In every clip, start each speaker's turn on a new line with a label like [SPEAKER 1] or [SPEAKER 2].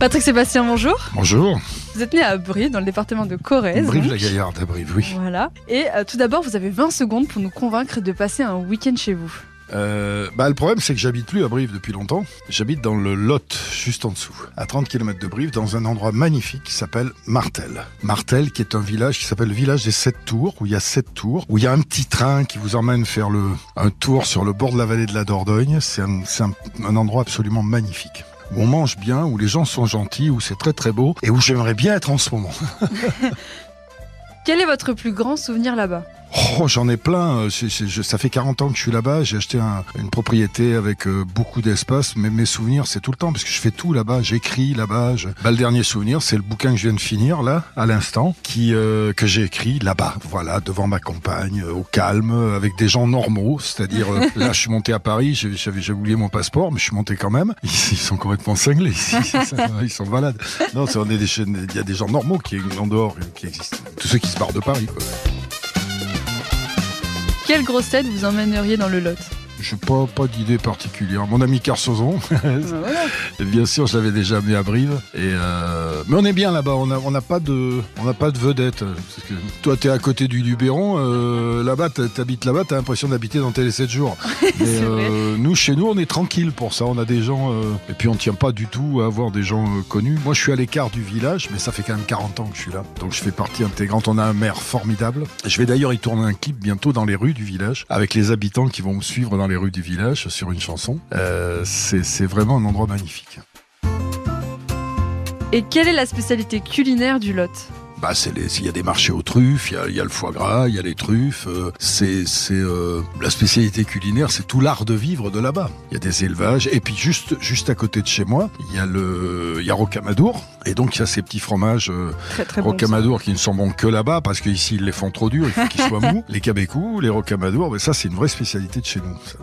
[SPEAKER 1] Patrick Sébastien, bonjour.
[SPEAKER 2] Bonjour.
[SPEAKER 1] Vous êtes né à Brive, dans le département de Corrèze.
[SPEAKER 2] Brive-la-Gaillarde à Brive, oui.
[SPEAKER 1] Voilà. Et euh, tout d'abord, vous avez 20 secondes pour nous convaincre de passer un week-end chez vous.
[SPEAKER 2] Euh, bah, le problème, c'est que j'habite plus à Brive depuis longtemps. J'habite dans le Lot, juste en dessous, à 30 km de Brive, dans un endroit magnifique qui s'appelle Martel. Martel, qui est un village qui s'appelle le village des sept tours, où il y a sept tours, où il y a un petit train qui vous emmène faire le, un tour sur le bord de la vallée de la Dordogne. C'est un, c'est un, un endroit absolument magnifique. Où on mange bien, où les gens sont gentils, où c'est très très beau, et où j'aimerais bien être en ce moment.
[SPEAKER 1] Quel est votre plus grand souvenir là-bas?
[SPEAKER 2] Oh, j'en ai plein. Euh, je- ça fait 40 ans que je suis là-bas. J'ai acheté un- une propriété avec euh, beaucoup d'espace. Mais mes souvenirs, c'est tout le temps parce que je fais tout là-bas. J'écris là-bas. Je... Bah, le dernier souvenir, c'est le bouquin que je viens de finir là, à l'instant, qui euh, que j'ai écrit là-bas. Voilà, devant ma compagne, au calme, avec des gens normaux. C'est-à-dire, là, je suis monté à Paris. j'ai- J'avais oublié mon passeport, mais je suis monté quand même. Ils, ils sont complètement cinglés ici. ils sont malades. Non, c'est- on est des chaînes- il y a des gens normaux qui en dehors qui existent. Tous ceux qui se barrent de Paris. Quoi.
[SPEAKER 1] Quelle grosse tête vous emmèneriez dans le Lot?
[SPEAKER 2] Je n'ai pas, pas d'idée particulière. Mon ami Carsozon, bien sûr, je l'avais déjà amené à Brive. Et euh, Mais on est bien là-bas, on n'a on n'a pas, de... on pas de vedette. Parce que toi, tu es à côté du Luberon, euh, là-bas, tu habites là-bas, tu as l'impression d'habiter dans Télé 7 jours. Mais euh, nous, chez nous, on est tranquille pour ça. On a des gens. Et puis, on tient pas du tout à avoir des gens connus. Moi, je suis à l'écart du village, mais ça fait quand même 40 ans que je suis là. Donc, je fais partie intégrante. On a un maire formidable. Je vais d'ailleurs y tourner un clip bientôt dans les rues du village, avec les habitants qui vont me suivre dans les rues du village sur une chanson. Euh, c'est c'est vraiment un endroit magnifique.
[SPEAKER 1] Et quelle est la spécialité culinaire du Lot?
[SPEAKER 2] Bah, c'est il y a des marchés aux truffes, il y a, il y a le foie gras, il y a les truffes. euh, c'est, c'est euh, la spécialité culinaire, c'est tout l'art de vivre de là-bas. Il y a des élevages, et puis juste, juste à côté de chez moi, il y a le, il y a Rocamadour, et donc il y a ces petits fromages euh,
[SPEAKER 1] Très très bon.
[SPEAKER 2] Rocamadour qui ne sont bons que là-bas parce qu'ici ils les font trop durs, il faut qu'ils soient mous. Les cabécous, les Rocamadour, mais ça c'est une vraie spécialité de chez nous. ça.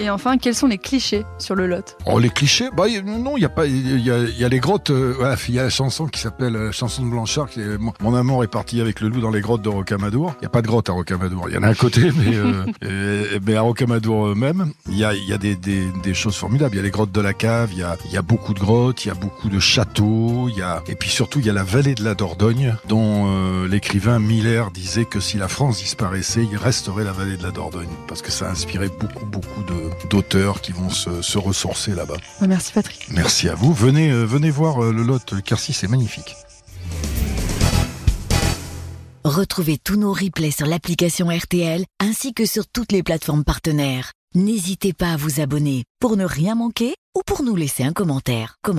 [SPEAKER 1] Et enfin, quels sont les clichés sur le Lot?
[SPEAKER 2] Oh, les clichés? Bah, Non, il y a pas. Il y a, les grottes. euh, il y a la chanson qui s'appelle euh, Chanson de Blanchard. Qui est, mon, mon amour est parti avec le loup dans les grottes de Rocamadour. Il n'y a pas de grotte à Rocamadour. Il y en a à côté, mais, euh, euh, mais à Rocamadour même, il y a, des, choses formidables. Il y a les grottes de la cave. Il y a, beaucoup de grottes. Il y a beaucoup de châteaux. Et puis surtout, il y a la vallée de la Dordogne, dont euh, l'écrivain Miller disait que si la France disparaissait, il resterait la vallée de la Dordogne, parce que ça a inspiré beaucoup, beaucoup de- d'auteurs qui vont se, se ressourcer là-bas.
[SPEAKER 1] Merci Patrick.
[SPEAKER 2] Merci à vous. Venez, euh, venez voir euh, le lot Quercy, c'est magnifique.
[SPEAKER 3] Retrouvez tous nos replays sur l'application RTL ainsi que sur toutes les plateformes partenaires. N'hésitez pas à vous abonner pour ne rien manquer ou pour nous laisser un commentaire. Comment